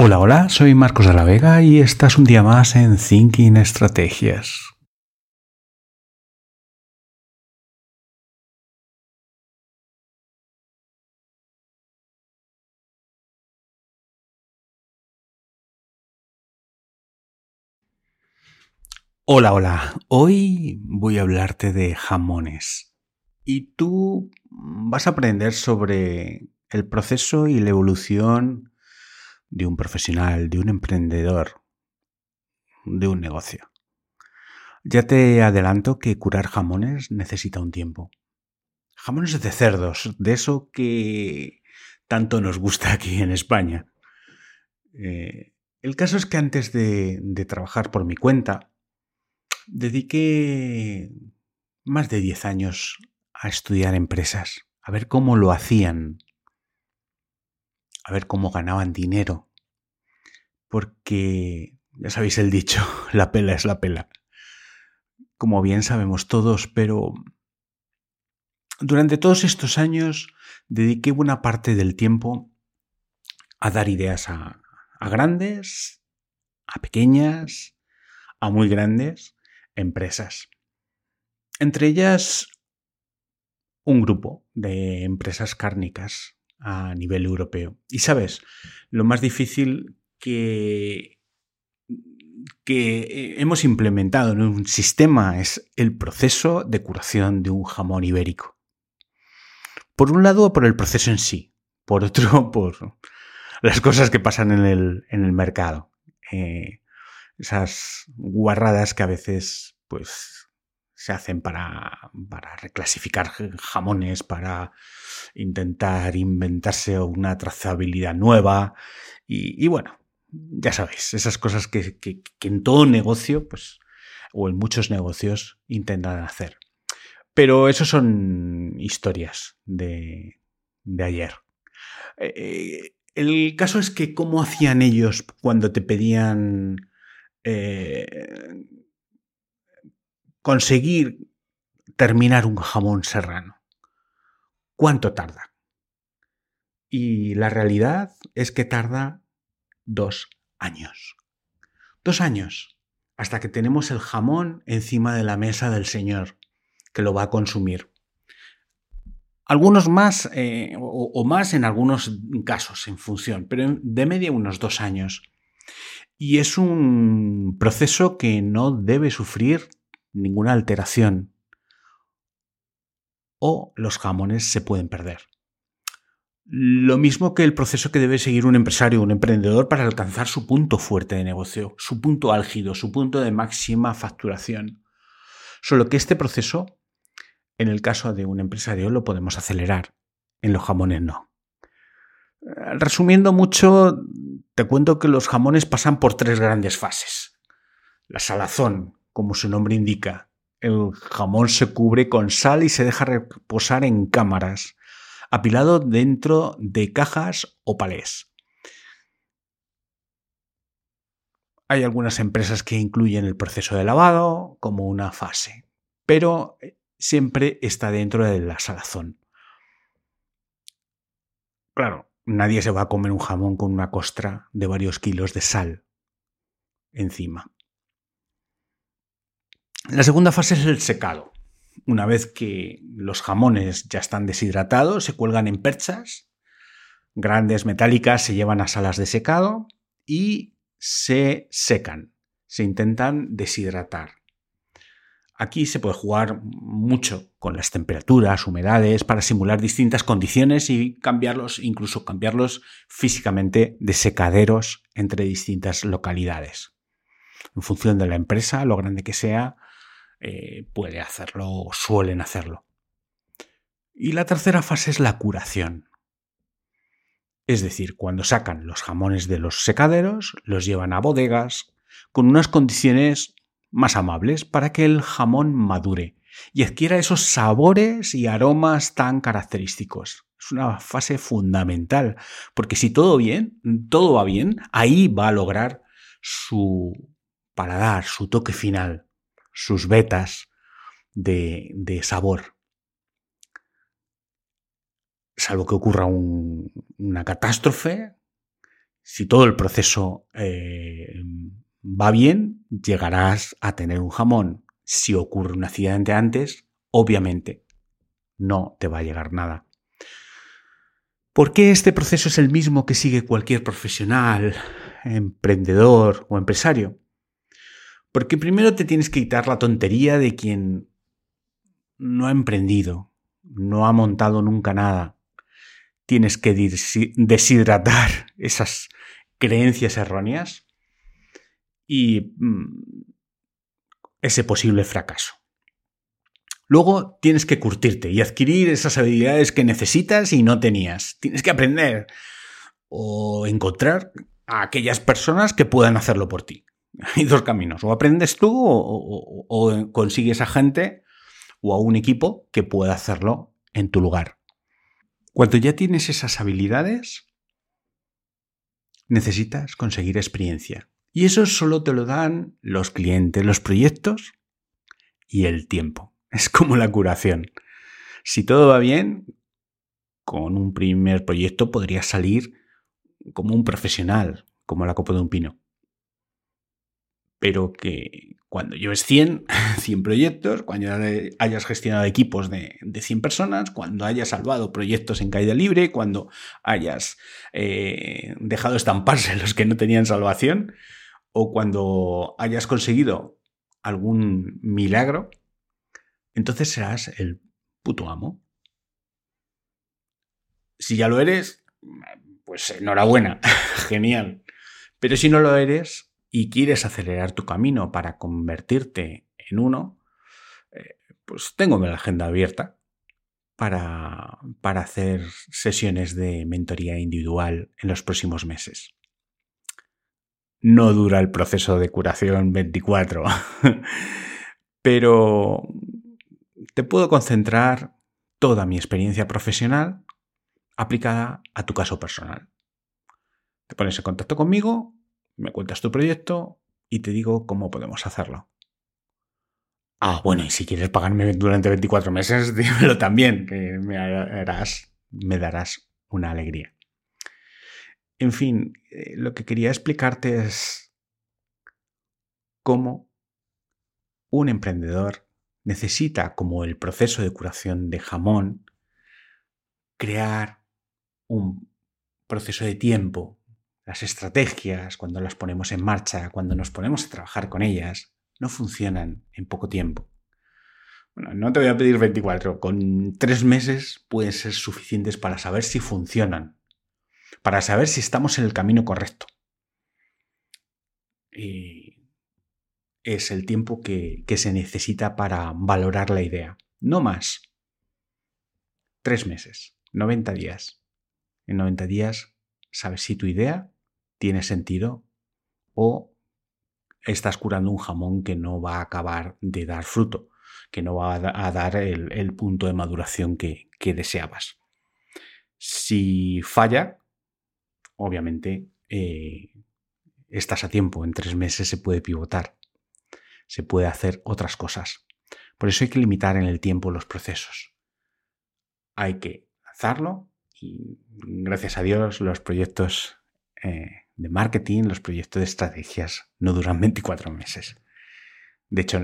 Hola, hola, soy Marcos de la Vega y estás un día más en Thinking Estrategias. Hola, hola, hoy voy a hablarte de jamones y tú vas a aprender sobre el proceso y la evolución de un profesional, de un emprendedor, de un negocio. Ya te adelanto que curar jamones necesita un tiempo. Jamones de cerdos, de eso que tanto nos gusta aquí en España. Eh, el caso es que antes de, de trabajar por mi cuenta, dediqué más de 10 años a estudiar empresas, a ver cómo lo hacían, a ver cómo ganaban dinero. Porque, ya sabéis el dicho, la pela es la pela. Como bien sabemos todos, pero durante todos estos años dediqué buena parte del tiempo a dar ideas a, a grandes, a pequeñas, a muy grandes empresas. Entre ellas, un grupo de empresas cárnicas a nivel europeo. Y sabes, lo más difícil que, que hemos implementado en un sistema es el proceso de curación de un jamón ibérico. Por un lado, por el proceso en sí. Por otro, por las cosas que pasan en el, en el mercado. Eh, esas guarradas que a veces, pues, se hacen para, para reclasificar jamones, para intentar inventarse una trazabilidad nueva. Y, bueno, ya sabéis, esas cosas que, que, en todo negocio, pues, o en muchos negocios, intentan hacer. Pero eso son historias de, de ayer. Eh, el caso es que cómo hacían ellos cuando te pedían eh, conseguir terminar un jamón serrano. ¿Cuánto tarda? Y la realidad es que tarda dos años. Dos años hasta que tenemos el jamón encima de la mesa del Señor, que lo va a consumir. Algunos más eh, o, o, más en algunos casos, en función, pero de media unos dos años. Y es un proceso que no debe sufrir ninguna alteración o los jamones se pueden perder. Lo mismo que el proceso que debe seguir un empresario un emprendedor para alcanzar su punto fuerte de negocio, su punto álgido, su punto de máxima facturación. Solo que este proceso, en el caso de un empresario, lo podemos acelerar, en los jamones no. Resumiendo mucho, te cuento que los jamones pasan por tres grandes fases. La salazón, como su nombre indica. El jamón se cubre con sal y se deja reposar en cámaras, apilado dentro de cajas o palés. Hay algunas empresas que incluyen el proceso de lavado como una fase, pero siempre está dentro de la salazón. Claro, nadie se va a comer un jamón con una costra de varios kilos de sal encima. La segunda fase es el secado. Una vez que los jamones ya están deshidratados, se cuelgan en perchas grandes metálicas, se llevan a salas de secado y se secan, se intentan deshidratar. Aquí se puede jugar mucho con las temperaturas, humedades, para simular distintas condiciones y cambiarlos, incluso cambiarlos físicamente de secaderos entre distintas localidades. En función de la empresa, lo grande que sea, eh, puede hacerlo o suelen hacerlo. Y la tercera fase es la curación. Es decir, cuando sacan los jamones de los secaderos, los llevan a bodegas con unas condiciones más amables para que el jamón madure y adquiera esos sabores y aromas tan característicos. Es una fase fundamental, porque si todo bien, todo va bien, ahí va a lograr su paladar, su toque final sus vetas de, sabor. Salvo que ocurra un, una catástrofe, si todo el proceso eh, va bien, llegarás a tener un jamón. Si ocurre un accidente antes, obviamente no te va a llegar nada. ¿Por qué este proceso es el mismo que sigue cualquier profesional, emprendedor o empresario? Porque primero te tienes que quitar la tontería de quien no ha emprendido, no ha montado nunca nada. Tienes que deshidratar esas creencias erróneas y mm, ese posible fracaso. Luego tienes que curtirte y adquirir esas habilidades que necesitas y no tenías. Tienes que aprender o encontrar a aquellas personas que puedan hacerlo por ti. Hay dos caminos. O aprendes tú o, consigues a gente o a un equipo que pueda hacerlo en tu lugar. Cuando ya tienes esas habilidades, necesitas conseguir experiencia. Y eso solo te lo dan los clientes, los proyectos y el tiempo. Es como la curación. Si todo va bien, con un primer proyecto podrías salir como un profesional, como la copa de un pino pero que cuando lleves 100, 100 proyectos, cuando hayas gestionado equipos de, de 100 personas, cuando hayas salvado proyectos en caída libre, cuando hayas eh, dejado estamparse los que no tenían salvación, o cuando hayas conseguido algún milagro, entonces serás el puto amo. Si ya lo eres, pues enhorabuena, genial. Pero si no lo eres, y quieres acelerar tu camino para convertirte en uno, eh, pues tengo la agenda abierta para, para hacer sesiones de mentoría individual en los próximos meses. No dura el proceso de curación 24, pero te puedo concentrar toda mi experiencia profesional aplicada a tu caso personal. Te pones en contacto conmigo me cuentas tu proyecto y te digo cómo podemos hacerlo. Ah, bueno, y si quieres pagarme durante 24 meses, dímelo también, que me, harás, me darás una alegría. En fin, eh, lo que quería explicarte es cómo un emprendedor necesita, como el proceso de curación de jamón, crear un proceso de tiempo las estrategias, cuando las ponemos en marcha, cuando nos ponemos a trabajar con ellas, no funcionan en poco tiempo. Bueno, no te voy a pedir 24, con tres meses pueden ser suficientes para saber si funcionan, para saber si estamos en el camino correcto. Y es el tiempo que, que se necesita para valorar la idea, no más. Tres meses, 90 días. En 90 días sabes si tu idea tiene sentido o estás curando un jamón que no va a acabar de dar fruto, que no va a dar el, punto de maduración que, deseabas. Si falla, obviamente eh, estás a tiempo, en tres meses se puede pivotar, se puede hacer otras cosas. Por eso hay que limitar en el tiempo los procesos. Hay que hacerlo y gracias a Dios los proyectos eh, de marketing, los proyectos de estrategias no duran 24 meses. De hecho,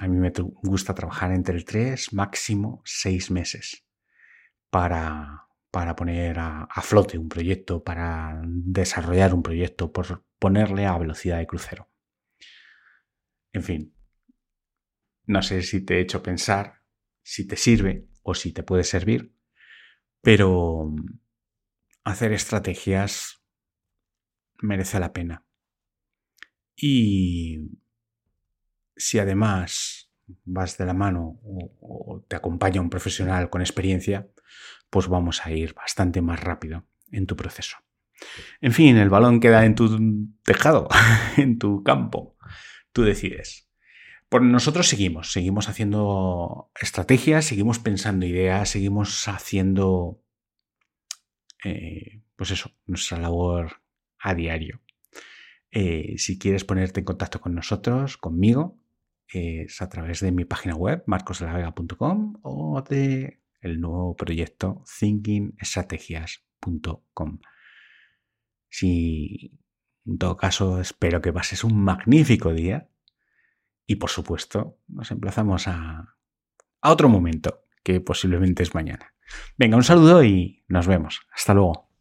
a mí me gusta trabajar entre el 3, máximo 6 meses para, para poner a, flote un proyecto, para desarrollar un proyecto, por ponerle a velocidad de crucero. En fin, no sé si te he hecho pensar si te sirve o si te puede servir, pero hacer estrategias merece la pena. Y si además vas de la mano o, te acompaña un profesional con experiencia, pues vamos a ir bastante más rápido en tu proceso. En fin, el balón queda en tu tejado, en tu campo. Tú decides. Por nosotros seguimos, seguimos haciendo estrategias, seguimos pensando ideas, seguimos haciendo, eh, pues eso, nuestra labor a diario. Eh, si quieres ponerte en contacto con nosotros, conmigo, es a través de mi página web, marcosdelavega.com o de el nuevo proyecto thinkingestrategias.com. Si, en todo caso, espero que pases un magnífico día. Y por supuesto, nos emplazamos a, a otro momento, que posiblemente es mañana. Venga, un saludo y nos vemos. Hasta luego.